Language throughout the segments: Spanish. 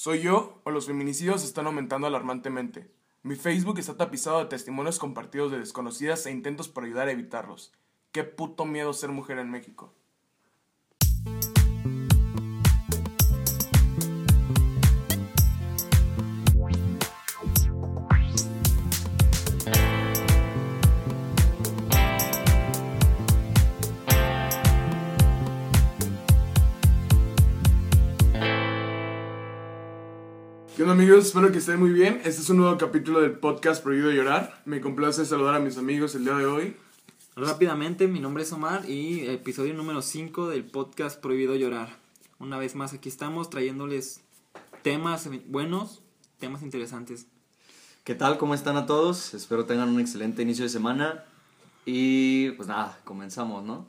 ¿Soy yo o los feminicidios están aumentando alarmantemente? Mi Facebook está tapizado de testimonios compartidos de desconocidas e intentos por ayudar a evitarlos. Qué puto miedo ser mujer en México. ¿Qué onda amigos? Espero que estén muy bien. Este es un nuevo capítulo del podcast Prohibido Llorar. Me complace saludar a mis amigos el día de hoy. Rápidamente, mi nombre es Omar y episodio número 5 del podcast Prohibido Llorar. Una vez más aquí estamos trayéndoles temas buenos, temas interesantes. ¿Qué tal? ¿Cómo están a todos? Espero tengan un excelente inicio de semana. Y pues nada, comenzamos, ¿no?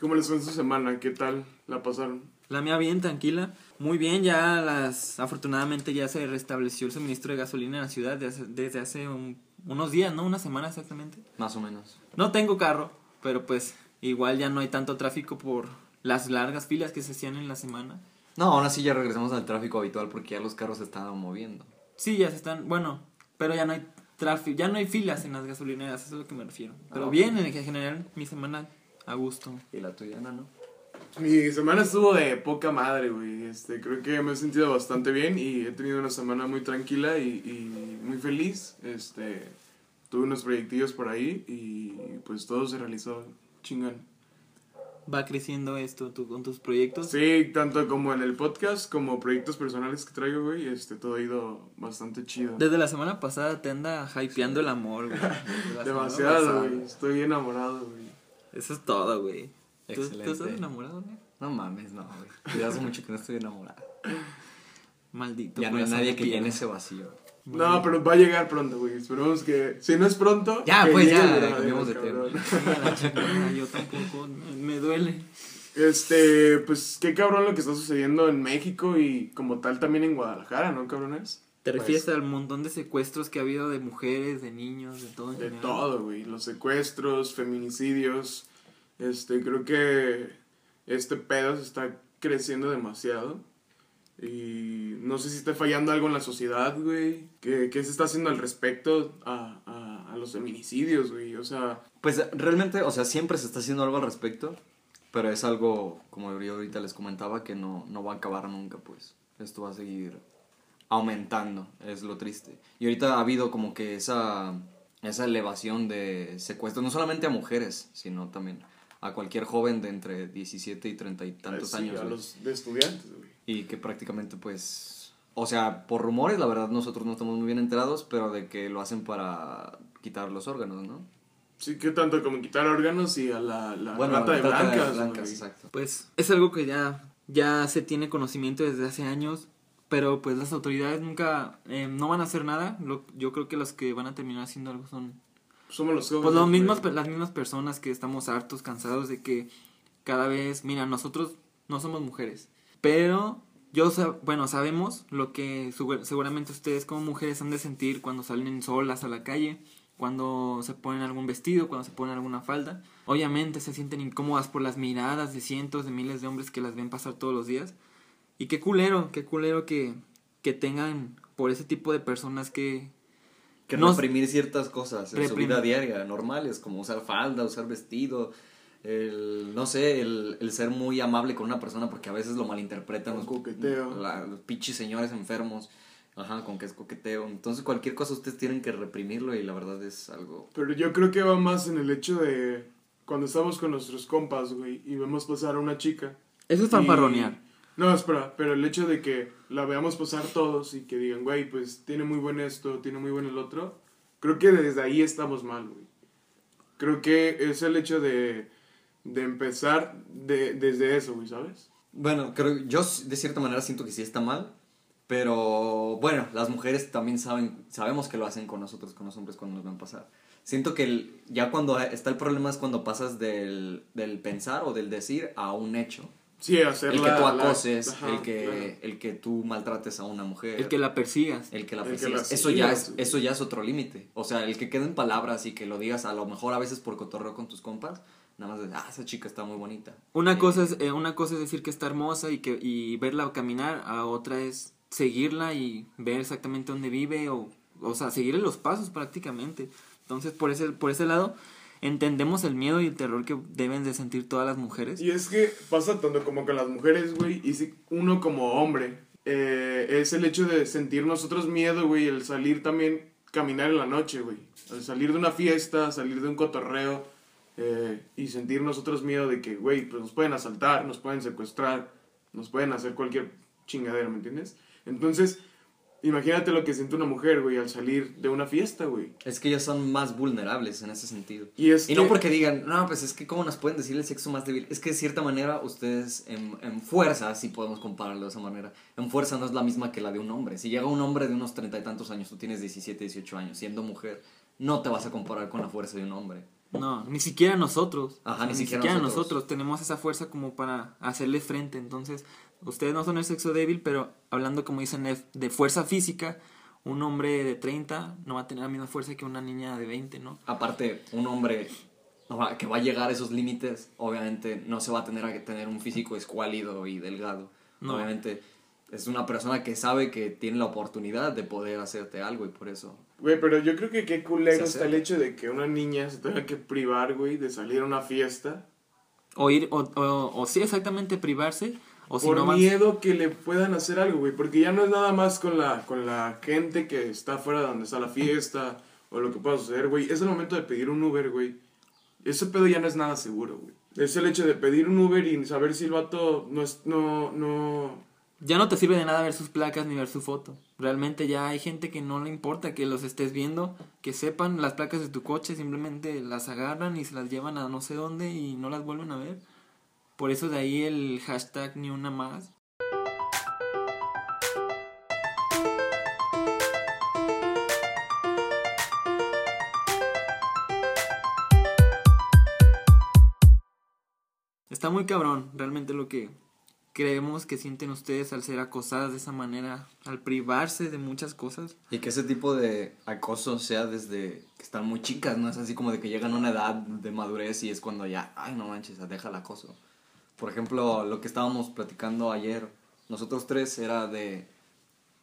¿Cómo les fue en su semana? ¿Qué tal la pasaron? La mía bien, tranquila. Muy bien, ya las afortunadamente ya se restableció el suministro de gasolina en la ciudad desde hace, desde hace un- unos días, ¿no? Una semana exactamente. Más o menos. No tengo carro, pero pues igual ya no hay tanto tráfico por las largas filas que se hacían en la semana. No, aún así ya regresamos al tráfico habitual porque ya los carros se estaban moviendo. Sí, ya se están, bueno, pero ya no hay tráfico, ya no hay filas en las gasolineras, eso es a lo que me refiero. Pero Ah, bien, en general, mi semana a gusto. ¿Y la tuya, no? Mi semana estuvo de poca madre, güey. Este, creo que me he sentido bastante bien y he tenido una semana muy tranquila y, y muy feliz. Este, tuve unos proyectillos por ahí y pues todo se realizó chingón. Va creciendo esto tú, con tus proyectos. Sí, tanto como en el podcast como proyectos personales que traigo, güey, este, todo ha ido bastante chido. Desde la semana pasada te anda hypeando el amor, güey. Demasiado, güey. Estoy enamorado, güey. Eso es todo, güey. ¿Tú, ¿Tú Excelente. estás enamorado, güey? No mames, no, güey. Hace mucho que no estoy enamorado. Maldito. Ya no hay nadie que llene ese vacío. No, pero va a llegar pronto, güey. Esperemos que. Si no es pronto. Ya, que pues, ya, cambiemos de cabrón. A la chingada, Yo tampoco, me- me duele. Este, pues qué cabrón lo que está sucediendo en México y como tal también en Guadalajara, ¿no, cabrones? ¿Te Pues- refieres al montón de secuestros que ha habido de mujeres, de niños, de todo? en De general? todo, güey. Los secuestros, feminicidios. Este, creo que este pedo se está creciendo demasiado. Y no sé si está fallando algo en la sociedad, güey. ¿Qué, qué se está haciendo al respecto a, a, a los feminicidios, güey? O sea, Pues realmente, o sea, siempre se está haciendo algo al respecto, pero es algo, como yo ahorita les comentaba, que no, no va a acabar nunca, pues. Esto va a seguir aumentando, es lo triste. Y ahorita ha habido como que esa, esa elevación de secuestros, no solamente a mujeres, sino también a cualquier joven de entre 17 y 30 y tantos sí, años. a los de estudiantes, güey. Y que prácticamente pues... O sea, por rumores, la verdad nosotros no estamos muy bien enterados, pero de que lo hacen para quitar los órganos, ¿no? Sí, que tanto como quitar órganos y a la, la Bueno, trata de blancas, blancas, güey. exacto. Pues es algo que ya, ya se tiene conocimiento desde hace años, pero pues las autoridades nunca, eh, no van a hacer nada. Lo- yo creo que los que van a terminar haciendo algo son Somos los jóvenes. Pues los mismos, las mismas personas que estamos hartos, cansados de que cada vez, mira, nosotros no somos mujeres, pero yo, bueno, sabemos lo que segu- seguramente ustedes como mujeres han de sentir cuando salen solas a la calle, cuando se ponen algún vestido, cuando se ponen alguna falda. Obviamente se sienten incómodas por las miradas de cientos de miles de hombres que las ven pasar todos los días. Y qué culero, qué culero que, que tengan por ese tipo de personas que, Que No- reprimir ciertas cosas en su Reprimir. vida diaria, normales, como usar falda, usar vestido, el, no sé, el, el ser muy amable con una persona porque a veces lo malinterpretan los, coqueteo. la- los pinches señores enfermos, ajá, con que es coqueteo. Entonces cualquier cosa ustedes tienen que reprimirlo y la verdad es algo... Pero yo creo que va más en el hecho de cuando estamos con nuestros compas, güey, y vemos pasar a una chica. Eso es y- fanfarronear. No, espera, pero el hecho de que la veamos pasar todos y que digan, güey, pues tiene muy buen esto, tiene muy buen el otro, creo que desde ahí estamos mal, güey. Creo que es el hecho de, de empezar de, desde eso, güey, ¿sabes? Bueno, creo, yo de cierta manera siento que sí está mal, pero bueno, las mujeres también saben, sabemos que lo hacen con nosotros, con los hombres cuando nos ven pasar. Siento que ya cuando está el problema es cuando pasas del, del pensar o del decir a un hecho. Sí, hacer El que la- tú la- acoses, ajá, el, que, claro. el que tú maltrates a una mujer. El que la persigas. el que la persigas. la eso, ya es, eso ya es otro límite. O sea, el que queden palabras y que lo digas a lo mejor a veces por cotorreo con tus compas, nada más de, ah, esa chica está muy bonita. Una Eh, cosa es eh, una cosa es decir que está hermosa y que y verla caminar, a otra es seguirla y ver exactamente dónde vive o, o sea, seguirle los pasos prácticamente. Entonces, por ese, por ese lado, entendemos el miedo y el terror que deben de sentir todas las mujeres. Y es que pasa tanto como con las mujeres, güey, y si uno como hombre, eh, es el hecho de sentir nosotros miedo, güey, el salir también, caminar en la noche, güey. El salir de una fiesta, salir de un cotorreo, eh, y sentir nosotros miedo de que, güey, pues nos pueden asaltar, nos pueden secuestrar, nos pueden hacer cualquier chingadera, ¿me entiendes? Entonces, imagínate lo que siente una mujer, güey, al salir de una fiesta, güey. Es que ellos son más vulnerables en ese sentido. Y es Y no que- porque digan, no, pues es que cómo nos pueden decir el sexo más débil. Es que de cierta manera ustedes en, en fuerza, si podemos compararlo de esa manera, en fuerza no es la misma que la de un hombre. Si llega un hombre de unos treinta y tantos años, tú tienes 17, 18 años, siendo mujer, no te vas a comparar con la fuerza de un hombre. No, ni siquiera nosotros. Ajá, O sea, ni ni siquiera siquiera, nosotros. nosotros. tenemos esa fuerza como para hacerle frente. Entonces, ustedes no son el sexo débil, pero hablando como dicen de, de fuerza física, un hombre de 30 no va a tener la misma fuerza que una niña de 20, ¿no? Aparte, un hombre que va a llegar a esos límites, obviamente no se va a tener a que tener un físico escuálido y delgado. No. Obviamente es una persona que sabe que tiene la oportunidad de poder hacerte algo y por eso Güey, pero yo creo que qué culero está el hecho de que una niña se tenga que privar, güey, de salir a una fiesta O ir, o, o, o sí, exactamente privarse, o si por no miedo que le puedan hacer algo, güey. Porque ya no es nada más con la, con la gente que está fuera de donde está la fiesta o lo que pueda suceder, güey. Es el momento de pedir un Uber, güey. Ese pedo ya no es nada seguro, güey. Es el hecho de pedir un Uber y saber si el vato no es, no, no... Ya no te sirve de nada ver sus placas ni ver su foto. Realmente ya hay gente que no le importa que los estés viendo, que sepan las placas de tu coche, simplemente las agarran y se las llevan a no sé dónde y no las vuelven a ver. Por eso de ahí el hashtag ni una más. Está muy cabrón, realmente lo que creemos que sienten ustedes al ser acosadas de esa manera, al privarse de muchas cosas. Y que ese tipo de acoso sea desde que están muy chicas, ¿no? Es así como de que llegan a una edad de madurez y es cuando ya, ay, no manches, deja el acoso. Por ejemplo, lo que estábamos platicando ayer, nosotros tres era de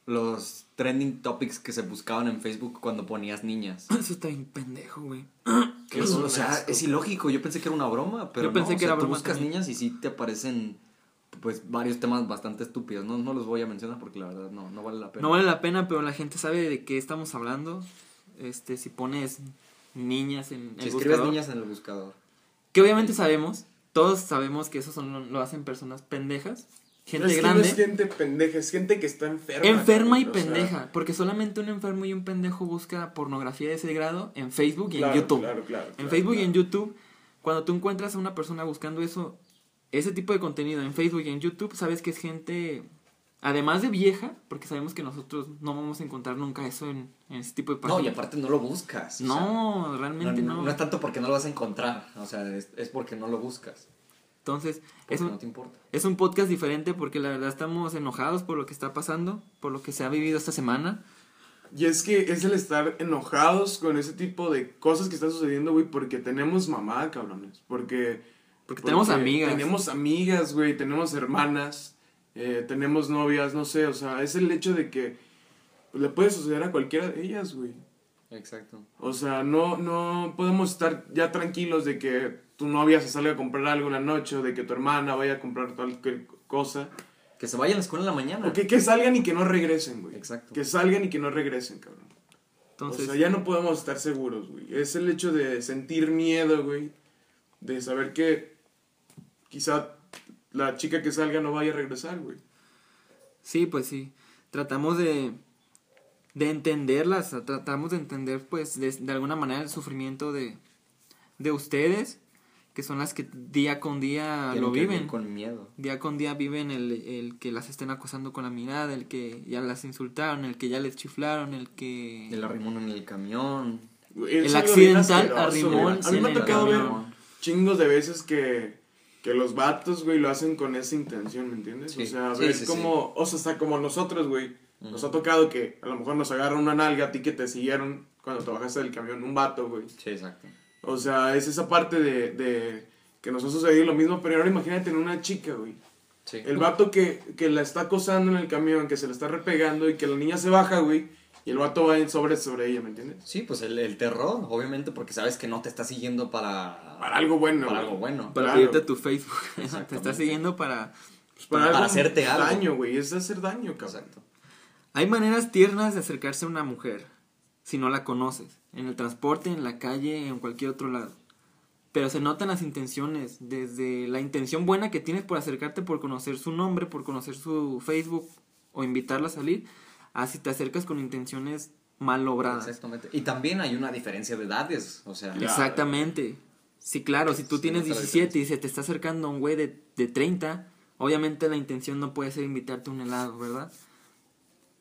los trending topics que se buscaban en Facebook cuando ponías niñas. Eso está bien pendejo, güey. Eso, o sea, es ilógico. Yo pensé que era una broma, pero Yo pensé no, o sea, era tú broma buscas también. niñas y sí te aparecen pues varios temas bastante estúpidos. No, no los voy a mencionar porque la verdad no, no vale la pena. No vale la pena, pero la gente sabe de qué estamos hablando. Este, si pones niñas en el si escribes buscador, niñas en el buscador. que obviamente sabemos, todos sabemos que eso son, lo, lo hacen personas pendejas, gente No es que grande, no es gente pendeja, es gente que está enferma. enferma y sea, pendeja, porque solamente un enfermo y un pendejo busca pornografía de ese grado en Facebook y claro, en YouTube. Claro, claro, En Facebook y en. YouTube, cuando tú encuentras a una persona buscando eso, ese tipo de contenido en Facebook y en YouTube, sabes que es gente, además de vieja, porque sabemos que nosotros no vamos a encontrar nunca eso en, en ese tipo de No, y páginas. aparte no lo buscas. o sea, No, realmente no. no, no es tanto porque no lo vas a encontrar. O sea, es, es porque no lo buscas. Entonces, Porque es un, no te importa. es un podcast diferente porque la verdad estamos enojados por lo que está pasando, por lo que se ha vivido esta semana. Y es que es el estar enojados con ese tipo de cosas que están sucediendo, güey, porque tenemos mamá, cabrones. Porque, Porque tenemos amigas. Tenemos amigas, güey, tenemos hermanas, eh, tenemos novias, no sé, o sea, es el hecho de que le puede suceder a cualquiera de ellas, güey. Exacto. O sea, no, no podemos estar ya tranquilos de que tu novia se salga a comprar algo una noche o de que tu hermana vaya a comprar cualquier cosa. Que se vayan a la escuela en la mañana. O que, que salgan y que no regresen, güey. Exacto. Que salgan y que no regresen, cabrón. Entonces, o sea, ya no podemos estar seguros, güey. Es el hecho de sentir miedo, güey. De saber que quizá la chica que salga no vaya a regresar, güey. sí, pues sí. Tratamos de, de entenderlas, tratamos de entender, pues, de, de alguna manera el sufrimiento de, de ustedes, que son las que día con día Tienen lo viven. con miedo. Día con día viven el, el que las estén acosando con la mirada, el que ya las insultaron, el que ya les chiflaron, el que... El arrimón en el camión. El bien accidental arrimón. A mí me ha el tocado ver chingos de veces que, que los vatos, güey, lo hacen con esa intención, ¿me entiendes? Sí, o sea, sí, ver sí, como, o sea, hasta como nosotros, güey. Nos ha tocado que a lo mejor nos agarra una nalga a ti que te siguieron cuando te bajaste del camión, un vato, güey. Sí, exacto. O sea, es esa parte de, de que nos ha sucedido lo mismo, pero ahora imagínate en una chica, güey. Sí. El vato que, que la está acosando en el camión, que se le está repegando y que la niña se baja, güey. Y el vato va en sobre sobre ella, ¿me entiendes? Sí, pues el, el terror, obviamente, porque sabes que no te está siguiendo para... Para algo bueno. Para güey. algo bueno. Para Claro. pedirte tu Facebook. Te está siguiendo para... Pues para algo- hacerte algo. Daño, güey. Es hacer daño, cabrón. Exacto. Hay maneras tiernas de acercarse a una mujer si no la conoces. En el transporte, en la calle, en cualquier otro lado. Pero se notan las intenciones, desde la intención buena que tienes por acercarte, por conocer su nombre, por conocer su Facebook o invitarla a salir, a si te acercas con intenciones mal obradas. Exactamente. Y también hay una diferencia de edades, o sea... Claro. Exactamente. Sí, claro, si tú Sí, tienes nota la 17 y se te está acercando un güey de, de 30, obviamente la intención no puede ser invitarte a un helado, ¿verdad?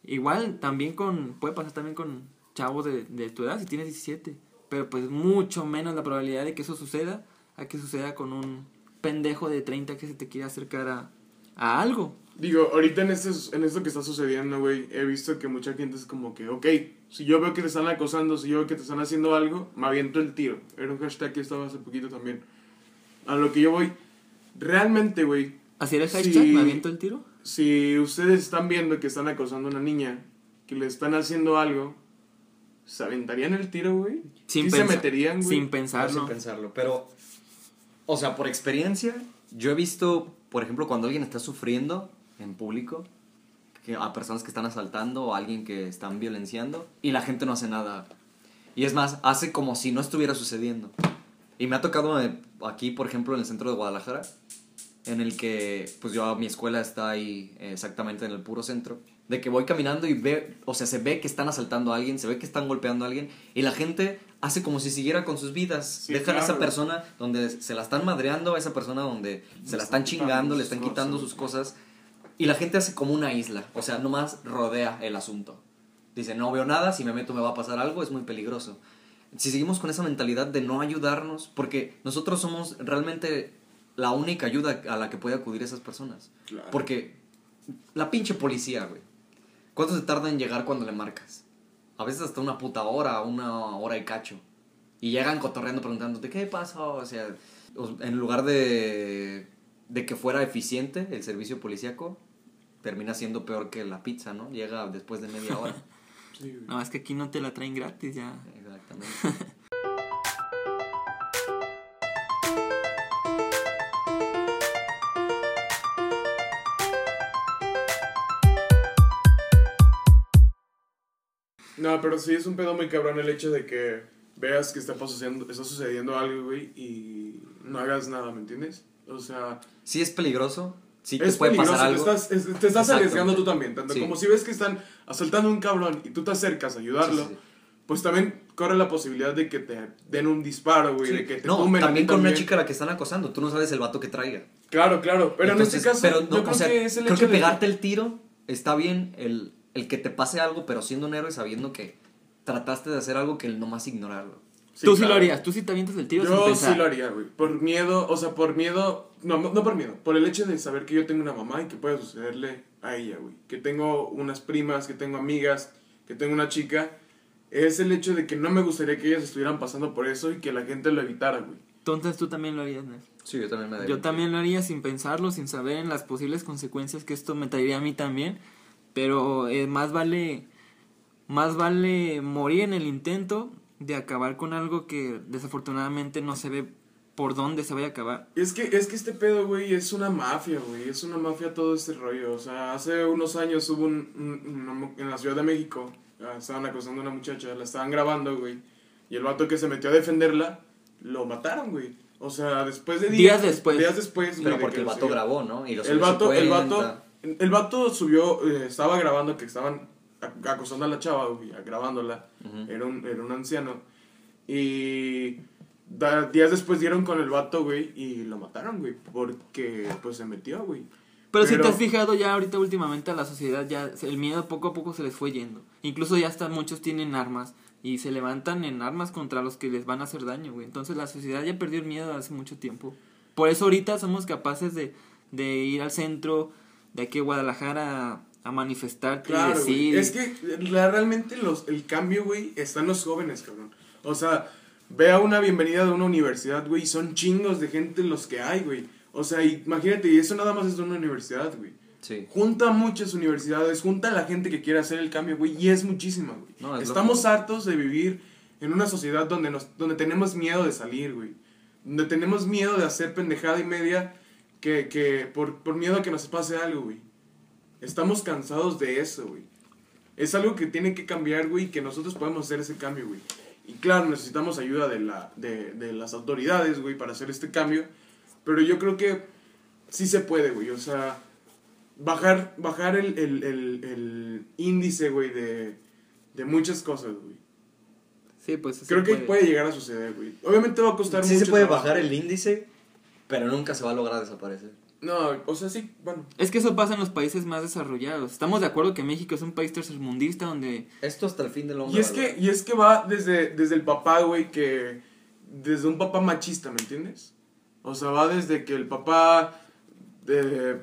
Igual también con, puede pasar también con chavos de, de tu edad si tienes 17, pero pues mucho menos la probabilidad de que eso suceda a que suceda con un pendejo de 30 que se te quiere acercar a, a algo. Digo, ahorita en, este, en esto que está sucediendo, güey, he visto que mucha gente es como que, ok, si yo veo que te están acosando, si yo veo que te están haciendo algo, me aviento el tiro. Era un hashtag que estaba hace poquito también. A lo que yo voy, realmente, güey, ¿Así era el hashtag? Sí. ¿Me aviento el tiro? si ustedes están viendo que están acosando a una niña, que le están haciendo algo, ¿se aventarían el tiro, güey? Sin ¿Sí se meterían, güey? Sin pensarlo. Sin pensarlo. Pero, o sea, por experiencia, yo he visto, por ejemplo, cuando alguien está sufriendo en público, a personas que están asaltando o a alguien que están violenciando, y la gente no hace nada. Y es más, hace como si no estuviera sucediendo. Y me ha tocado eh, aquí, por ejemplo, en el centro de Guadalajara, en el que, pues yo, mi escuela está ahí eh, exactamente en el puro centro, de que voy caminando y ve, o sea, se ve que están asaltando a alguien, se ve que están golpeando a alguien, y la gente hace como si siguiera con sus vidas. Sí, Dejan a esa persona donde se la están madreando, a esa persona donde se la están chingando, le están quitando sus cosas, y la gente hace como una isla, o sea, nomás rodea el asunto. Dice, no veo nada, si me meto me va a pasar algo, es muy peligroso. Si seguimos con esa mentalidad de no ayudarnos, porque nosotros somos realmente la única ayuda a la que puede acudir esas personas. Claro. Porque la pinche policía, güey. ¿Cuánto se tarda en llegar cuando le marcas? A veces hasta una puta hora, una hora y cacho. Y llegan cotorreando preguntándote, ¿qué pasó? O sea, en lugar de, de que fuera eficiente el servicio policíaco, termina siendo peor que la pizza, ¿no? Llega después de media hora. Sí. No, es que aquí no te la traen gratis ya. Exactamente. No, pero sí es un pedo muy cabrón el hecho de que veas que está sucediendo, está sucediendo algo, güey, y no hagas nada, ¿me entiendes? O sea, Sí es peligroso, sí te es puede peligroso, pasar te algo. estás, es- te estás Exacto. arriesgando tú también. Tanto Sí. como si ves que están asaltando a un cabrón y tú te acercas a ayudarlo, Sí, pues también corre la posibilidad de que te den un disparo, güey, de que te no, tumben también con una chica a la que están acosando, tú no sabes el vato que traiga. Claro, claro, pero Entonces, en este caso, pero yo no, creo o sea, que es el creo hecho que de pegarte el tiro está bien, el, el que te pase algo, pero siendo un héroe sabiendo que trataste de hacer algo que el nomás ignorarlo. Sí, tú sí claro. lo harías, tú sí te avientas el tiro sin Yo pensar. sí lo haría, güey. Por miedo, o sea, por miedo. No, no por miedo. Por el hecho de saber que yo tengo una mamá y que puede sucederle a ella, güey. Que tengo unas primas, que tengo amigas, que tengo una chica. Es el hecho de que no me gustaría que ellas estuvieran pasando por eso y que la gente lo evitara, güey. Entonces tú también lo harías, Nel. Sí, yo también me Yo también lo haría sin pensarlo, sin saber en las posibles consecuencias que esto me traería a mí también. Pero eh, más vale más vale morir en el intento de acabar con algo que desafortunadamente no se ve por dónde se vaya a acabar. Es que, es que este pedo, güey, es una mafia, güey. Es una mafia todo este rollo. O sea, hace unos años hubo un, un- en la Ciudad de México. ah, Estaban acosando a una muchacha, la estaban grabando, güey. Y el vato que se metió a defenderla, lo mataron, güey. O sea, después de días. Días después. Días después, Pero porque que el vato grabó, ¿no? Y lo El vato, el vato, el vato subió, eh, estaba grabando que estaban ac- acosando a la chava, güey, grabándola. Era, un, era un anciano. Y da- días después dieron con el vato, güey, y lo mataron, güey, porque pues se metió, güey. Pero, si Pero- te has fijado ya ahorita últimamente a la sociedad ya el miedo poco a poco se les fue yendo. Incluso ya hasta muchos tienen armas y se levantan en armas contra los que les van a hacer daño, güey. Entonces la sociedad ya perdió el miedo hace mucho tiempo. Por eso ahorita somos capaces de, de ir al centro de aquí a Guadalajara a, manifestarte y Claro, güey. decir. Es que la- realmente los, el cambio, güey, está en los jóvenes, cabrón. O sea, ve a una bienvenida de una universidad, güey, y son chingos de gente los que hay, güey. O sea, imagínate, y eso nada más es de una universidad, güey. Sí. Junta muchas universidades, junta a la gente que quiere hacer el cambio, güey, y es muchísima, güey. No, es Estamos hartos de vivir en una sociedad donde, nos, donde tenemos miedo de salir, güey. Donde tenemos miedo de hacer pendejada y media que, que por, por miedo a que nos pase algo, güey. Estamos cansados de eso, güey. Es algo que tiene que cambiar, güey, que nosotros podemos hacer ese cambio, güey. Y claro, necesitamos ayuda de, la, de, de las autoridades, güey, para hacer este cambio. Pero yo creo que sí se puede, güey. O sea, bajar, bajar el, el, el, el índice, güey, de, de muchas cosas, güey. Sí, pues sí Creo que puede. puede llegar a suceder, güey. Obviamente va a costar Sí mucho se puede trabajo. bajar el índice, pero nunca se va a lograr desaparecer. No, o sea, sí, bueno. Es que eso pasa en los países más desarrollados. Estamos de acuerdo que México es un país tercermundista donde Esto hasta el fin del hombre. Y es que, y es que va desde, desde el papá, güey, que... Desde un papá machista, ¿me entiendes? O sea, va desde que el papá... De,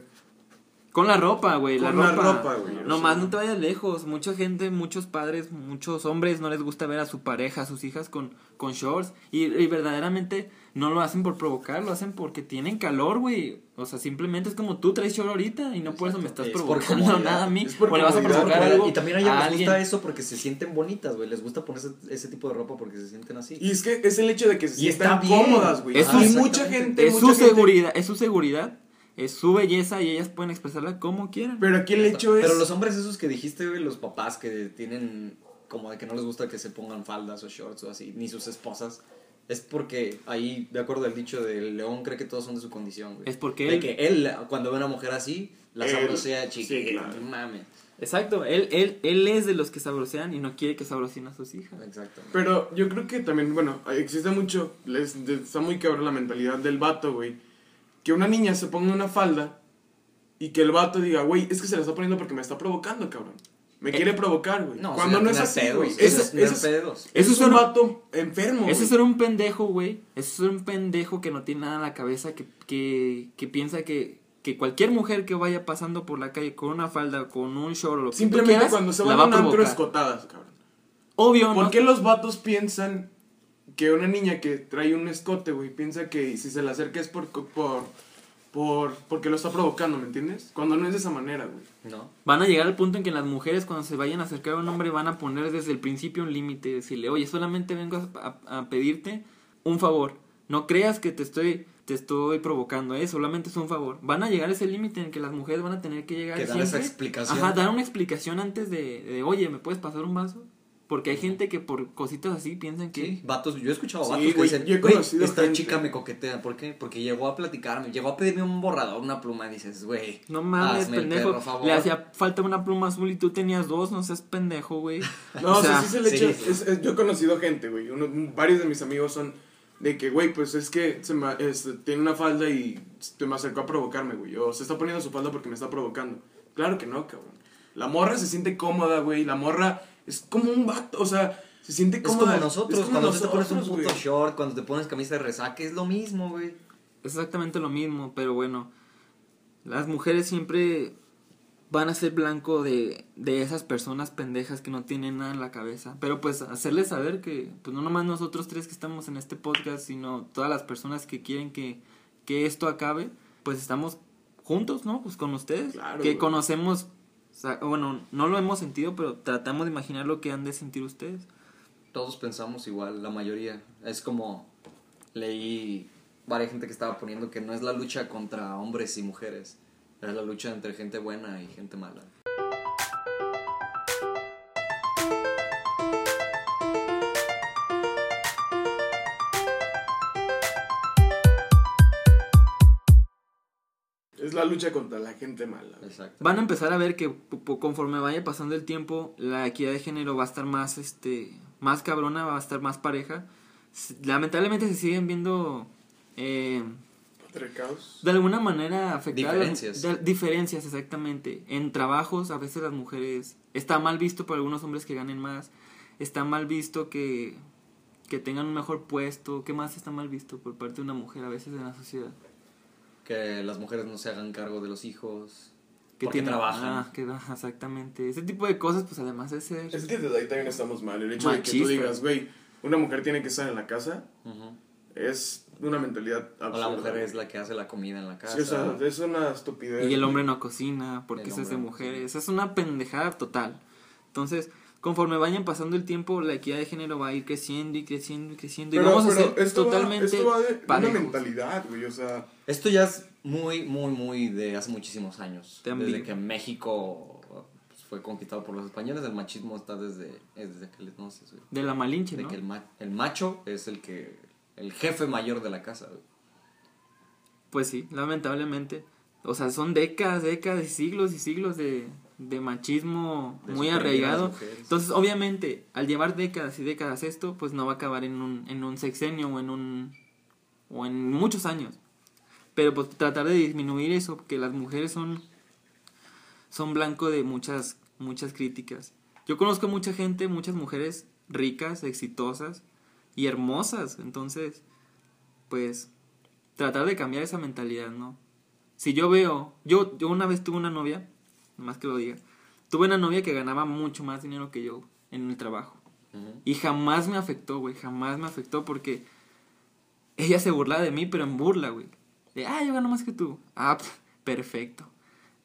Con la ropa, güey, la Con la ropa. ropa, güey, No más no te vayas lejos. Mucha gente, muchos padres, muchos hombres no les gusta ver a su pareja, a sus hijas con, con shorts. Y, y verdaderamente no lo hacen por provocar, lo hacen porque tienen calor, güey. O sea, simplemente es como tú traes short ahorita y no por eso me estás Es provocando nada a mí. Es por o le vas a provocar algo y también a ellas a les alguien. gusta eso porque se sienten bonitas, güey. Les gusta ponerse ese tipo de ropa porque se sienten así. y es que es el hecho de que se Y sientan está bien. cómodas, güey. Y su- mucha gente... Es mucha su gente- seguridad, es su seguridad, es su belleza y ellas pueden expresarla como quieran. Pero aquí el hecho es... Pero los hombres esos que dijiste, güey, los papás que tienen como de que no les gusta que se pongan faldas o shorts o así, ni sus esposas, es porque ahí, de acuerdo al dicho del león, cree que todos son de su condición, güey. Es porque De él- que él, cuando ve a una mujer así, la Él- sabrosea chica. sí, claro. Mames. Exacto, él, él, él es de los que sabrosean y no quiere que sabroseen a sus hijas. Exacto. Pero yo creo que también, bueno, existe mucho, les, está muy cabrón la mentalidad del vato, güey. Que una niña se ponga una falda y que el vato diga, güey, es que se la está poniendo porque me está provocando, cabrón. Me Eh, quiere provocar, güey. No, Cuando no es así, pedos, güey. eso Ese es es, tener ese es- pedos. ese Eso es un vato enfermo, Ese es un pendejo, güey. Ese es un pendejo que no tiene nada en la cabeza, que, que, que piensa que, que cualquier mujer que vaya pasando por la calle con una falda, con un short o lo que Simplemente quieras, cuando se van va a un antro provocar. escotadas, cabrón. Obvio, ¿Por ¿no? qué los vatos piensan que una niña que trae un escote, güey, piensa que si se le acerca es por, por, por, porque lo está provocando, ¿me entiendes? Cuando no es de esa manera, güey. ¿No? Van a llegar al punto en que las mujeres cuando se vayan a acercar a un hombre van a poner desde el principio un límite, decirle, oye, solamente vengo a, a- a pedirte un favor. No creas que te estoy te estoy provocando, ¿eh? solamente es un favor. Van a llegar a ese límite en que las mujeres van a tener que llegar Que dar esa explicación. Ajá, dar una explicación antes de, de, oye, ¿me puedes pasar un vaso? Porque hay gente que por cositas así piensan que... Sí, vatos, yo he escuchado Sí, vatos que güey, dicen, yo he conocido esta gente". chica me coquetea, ¿por qué? Porque llegó a platicarme, llegó a pedirme un borrador, una pluma, y dices, güey, No mames, pendejo. perro favor. Le hacía falta una pluma azul y tú tenías dos, no seas pendejo, güey. No, o sea, sí sí se le sí. echa- es- es- yo he conocido gente, güey. varios de mis amigos son de que, güey, pues es que se me- este, tiene una falda y se me acercó a provocarme, güey. O se está poniendo su falda porque me está provocando. Claro que no, cabrón. La morra se siente cómoda, güey. La morra es como un vato, o sea, se siente Es como nosotros, es como cuando tú te pones un nosotros, puto güey. short, cuando te pones camisa de resaque, es lo mismo, güey. Exactamente lo mismo, pero bueno, las mujeres siempre van a ser blanco de, de esas personas pendejas que no tienen nada en la cabeza. Pero pues hacerles saber que, pues no nomás nosotros tres que estamos en este podcast, sino todas las personas que quieren que, que esto acabe, pues estamos juntos, ¿no? Pues con ustedes, Claro, que güey. conocemos, bueno, no lo hemos sentido, pero tratamos de imaginar lo que han de sentir ustedes. Todos pensamos igual, la mayoría. Es como leí varias gente que estaba poniendo que no es la lucha contra hombres y mujeres, es la lucha entre gente buena y gente mala. Es la lucha contra la gente mala. Exacto. Van a empezar a ver que conforme vaya pasando el tiempo, la equidad de género va a estar más, este, más cabrona, va a estar más pareja. Lamentablemente se siguen viendo, eh, de alguna manera afectadas. Diferencias. de- diferencias, exactamente. En trabajos, a veces las mujeres, está mal visto por algunos hombres que ganen más, está mal visto que, que tengan un mejor puesto, ¿qué más está mal visto por parte de una mujer a veces en la sociedad? Que las mujeres no se hagan cargo de los hijos. Que porque tiene- trabajan. Ah, que, ajá, exactamente. Ese tipo de cosas, pues además de ser... Es que desde ahí también estamos mal. El hecho de que tú digas, güey, una mujer tiene que estar en la casa es una mentalidad O la absurda, mujer es la que hace la comida en la casa. Sí, o sea, es una estupidez. Y el hombre no cocina porque El eso es de no mujeres. Es una pendejada total. Entonces, conforme vayan pasando el tiempo, la equidad de género va a ir creciendo y creciendo y creciendo. y Pero, vamos a ser esto totalmente va, esto va de una mentalidad, güey, o sea... Esto ya es muy, muy, muy de hace muchísimos años. También. Desde que México pues, fue conquistado por los españoles, el machismo está desde, es desde aquel entonces, güey. De la malinche, De ¿no? que el, ma- el macho es el que el jefe mayor de la casa, güey. Pues sí, lamentablemente. O sea, son décadas, décadas y siglos y siglos de, de machismo De muy arraigado. Entonces, obviamente, al llevar décadas y décadas esto, pues no va a acabar en un, en un sexenio o en un o en muchos años. Pero pues tratar de disminuir eso, porque las mujeres son son blanco de muchas muchas críticas. Yo conozco mucha gente, muchas mujeres ricas, exitosas y hermosas, entonces pues tratar de cambiar esa mentalidad, ¿no? Si yo veo, yo, yo una vez tuve una novia, más que lo diga, tuve una novia que ganaba mucho más dinero que yo en el trabajo. Y jamás me afectó, güey, jamás me afectó porque ella se burlaba de mí, pero en burla, güey. De, ah, yo gano más que tú. Ah, pf, perfecto.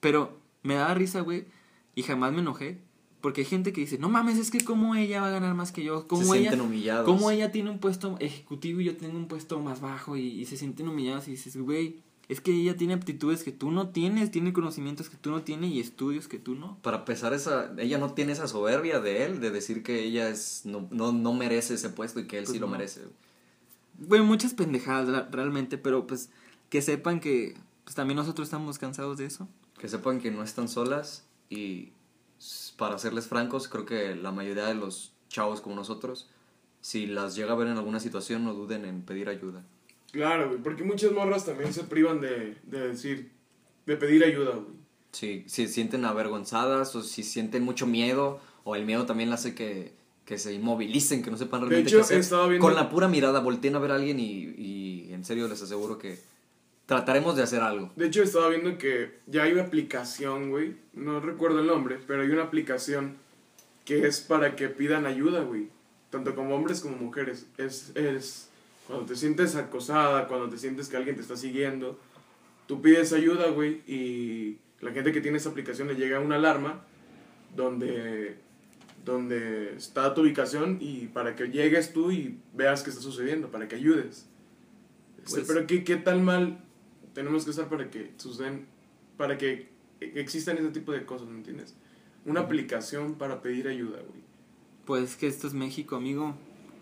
Pero me daba risa, güey, y jamás me enojé. Porque hay gente que dice, no mames, es que cómo ella va a ganar más que yo. ¿Cómo Se ella, sienten humillados. cómo ella tiene un puesto ejecutivo y yo tengo un puesto más bajo y, y se sienten humillados y dices, güey, es que ella tiene aptitudes que tú no tienes, tiene conocimientos que tú no tienes y estudios que tú no. Para pesar esa, ella no tiene esa soberbia de él, de decir que ella es no, no, no merece ese puesto y que él Pues sí lo merece. Bueno, muchas pendejadas realmente, pero pues que sepan que pues también nosotros estamos cansados de eso. Que sepan que no están solas y para serles francos, creo que la mayoría de los chavos como nosotros, si las llega a ver en alguna situación, no duden en pedir ayuda. Claro, güey, porque muchas morras también se privan de, de decir, de pedir ayuda, güey. Si, si se sienten avergonzadas o si sienten mucho miedo o el miedo también hace que, que se inmovilicen, que no sepan De realmente hecho, qué hacer. viendo- Con la pura mirada volteen a ver a alguien y, y en serio les aseguro que trataremos de hacer algo. De hecho, estaba viendo que ya hay una aplicación, güey. No recuerdo el nombre, pero hay una aplicación que es para que pidan ayuda, güey. Tanto como hombres como mujeres. Es, es cuando te sientes acosada, cuando te sientes que alguien te está siguiendo, tú pides ayuda, güey, y la gente que tiene esa aplicación le llega una alarma donde, donde está tu ubicación y para que llegues tú y veas qué está sucediendo, para que ayudes. Este, Pues- pero ¿qué, qué tal mal tenemos que estar para que suceden, para que existan ese tipo de cosas, ¿me entiendes? Una aplicación para pedir ayuda, güey. Pues que esto es México, amigo.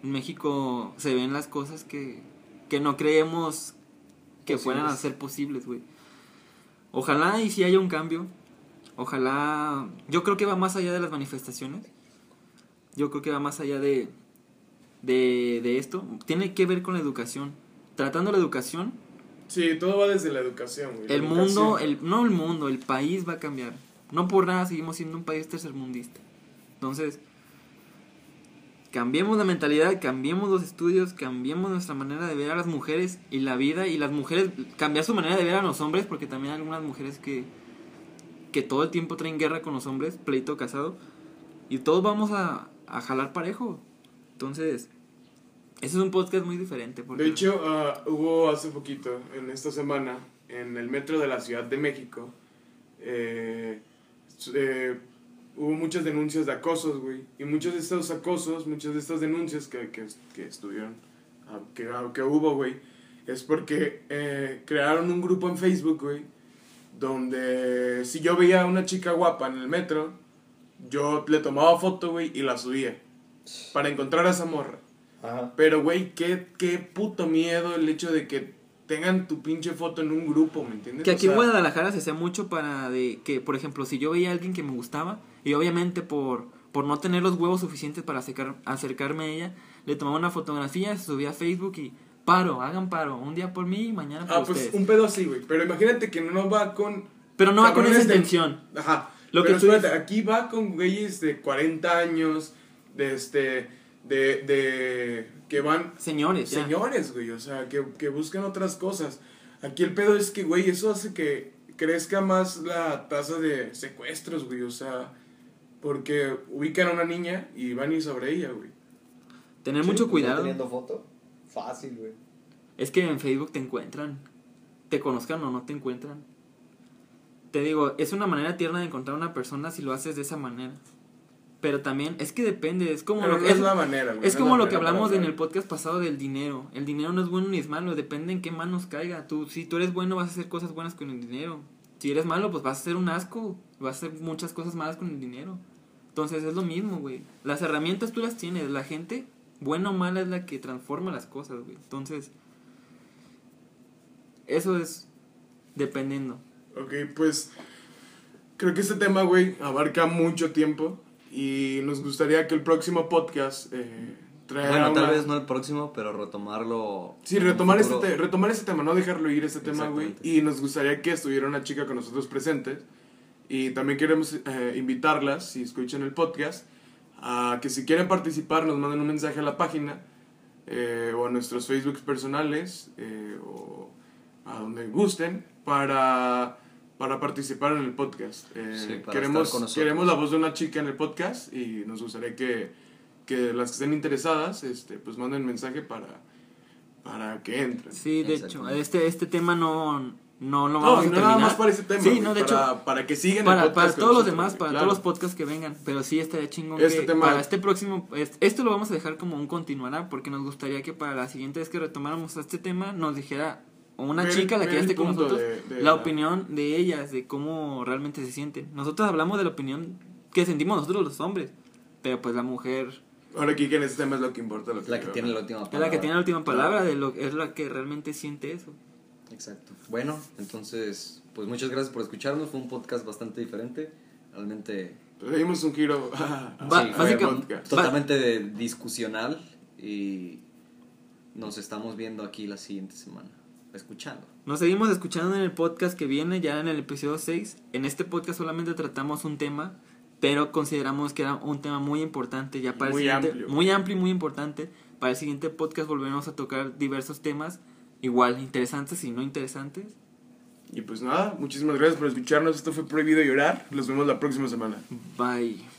En México se ven las cosas que, que no creemos que Posibles. fueran a ser posibles, güey. Ojalá y si haya un cambio. Ojalá... Yo creo que va más allá de las manifestaciones. Yo creo que va más allá de, de, de esto. Tiene que ver con la educación. Tratando la educación, Sí, todo va desde la educación, güey. El mundo, el, no el mundo, el país va a cambiar. No por nada seguimos siendo un país tercermundista. Entonces, cambiemos la mentalidad, cambiemos los estudios, cambiemos nuestra manera de ver a las mujeres y la vida y las mujeres, cambiar su manera de ver a los hombres, porque también hay algunas mujeres que, que todo el tiempo traen guerra con los hombres, pleito casado, y todos vamos a, a jalar parejo. Entonces, ese es un podcast muy diferente. Porque De hecho, ah, hubo hace poquito, en esta semana, en el metro de la Ciudad de México, eh, eh, hubo muchas denuncias de acosos, güey. Y muchos de estos acosos, muchas de estas denuncias que, que, que estuvieron, ah, que, ah, que hubo, güey, es porque eh, crearon un grupo en Facebook, güey, donde si yo veía a una chica guapa en el metro, yo le tomaba foto, güey, y la subía. Para encontrar a esa morra. Pero, güey, qué, qué puto miedo el hecho de que tengan tu pinche foto en un grupo, ¿me entiendes? Que O aquí en Guadalajara se hacía mucho para de que, por ejemplo, si yo veía a alguien que me gustaba y obviamente por, por no tener los huevos suficientes para acercar- acercarme a ella, le tomaba una fotografía, se subía a Facebook y paro, hagan paro, un día por mí y mañana por Ah, pues ustedes. un pedo así, güey. Pero imagínate que no va con. Pero no va con esa de- intención. Ajá. Lo Pero que espérate, aquí va con güeyes de 40 años, de este. de. de que van Señores, ya. señores, güey, o sea, que, que buscan otras cosas. Aquí el pedo es que, güey, eso hace que crezca más la tasa de secuestros, güey, o sea, porque ubican a una niña y van y sobre ella, güey. Tener Sí, mucho cuidado. teniendo foto, fácil, güey. Es que en Facebook te encuentran. Te conozcan o no te encuentran. Te digo, es una manera tierna de encontrar a una persona si lo haces de esa manera. Pero también, es que depende, es como Pero lo no que, es la manera, güey, es no como la lo que hablamos en el podcast pasado del dinero. El dinero no es bueno ni es malo, depende en qué manos caiga. Tú, si tú eres bueno, vas a hacer cosas buenas con el dinero. Si eres malo, pues vas a hacer un asco. Vas a hacer muchas cosas malas con el dinero. Entonces es lo mismo, güey. Las herramientas tú las tienes. La gente, buena o mala, es la que transforma las cosas, güey. Entonces, eso es dependiendo. Ok, pues creo que este tema, güey, abarca mucho tiempo y nos gustaría que el próximo podcast eh, traiga Bueno, tal una- vez no el próximo, pero retomarlo. Sí, retomar este, retomar este tema, no dejarlo ir este tema, güey. Y nos gustaría que estuviera una chica con nosotros presentes. Y también queremos eh, invitarlas, si escuchan el podcast, a que si quieren participar nos manden un mensaje a la página eh, o a nuestros Facebooks personales eh, o a donde gusten para, para participar en el podcast. Eh, Sí, para queremos, estar con nosotros. queremos la voz de una chica en el podcast y nos gustaría que, que las que estén interesadas este, pues manden mensaje para, para que entren. Sí, de hecho, este, este tema no, no lo No, vamos y a no terminar. nada más para ese tema. Sí, no, de para, hecho, para que sigan el para, podcast para todos los demás, para claro. todos los podcasts que vengan. Pero sí estaría chingón Este que tema- para este próximo, es- esto lo vamos a dejar como un continuará, porque nos gustaría que para la siguiente vez que retomáramos este tema nos dijera una Ver- chica, la que ya esté con nosotros, de- de la la- opinión de ellas, de cómo realmente se sienten. Nosotros hablamos de la opinión que sentimos nosotros los hombres, pero pues la mujer Ahora aquí que en este tema es lo que importa. Lo la que tiene la última palabra. la que tiene la última palabra, de lo, es la que realmente siente eso. Exacto. Bueno, entonces, pues muchas gracias por escucharnos. Fue un podcast bastante diferente. Realmente Le dimos un giro podcast. totalmente de- discusional. Y nos estamos viendo aquí la siguiente semana. Escuchando. Nos seguimos escuchando en el podcast que viene, ya en el episodio 6. En este podcast solamente tratamos un tema, pero consideramos que era un tema muy importante ya para Muy el siguiente, amplio. muy amplio y muy importante. Para el siguiente podcast volveremos a tocar diversos temas, igual interesantes y no interesantes. Y pues nada, muchísimas gracias por escucharnos. Esto fue Prohibido Llorar. Los vemos la próxima semana. Bye.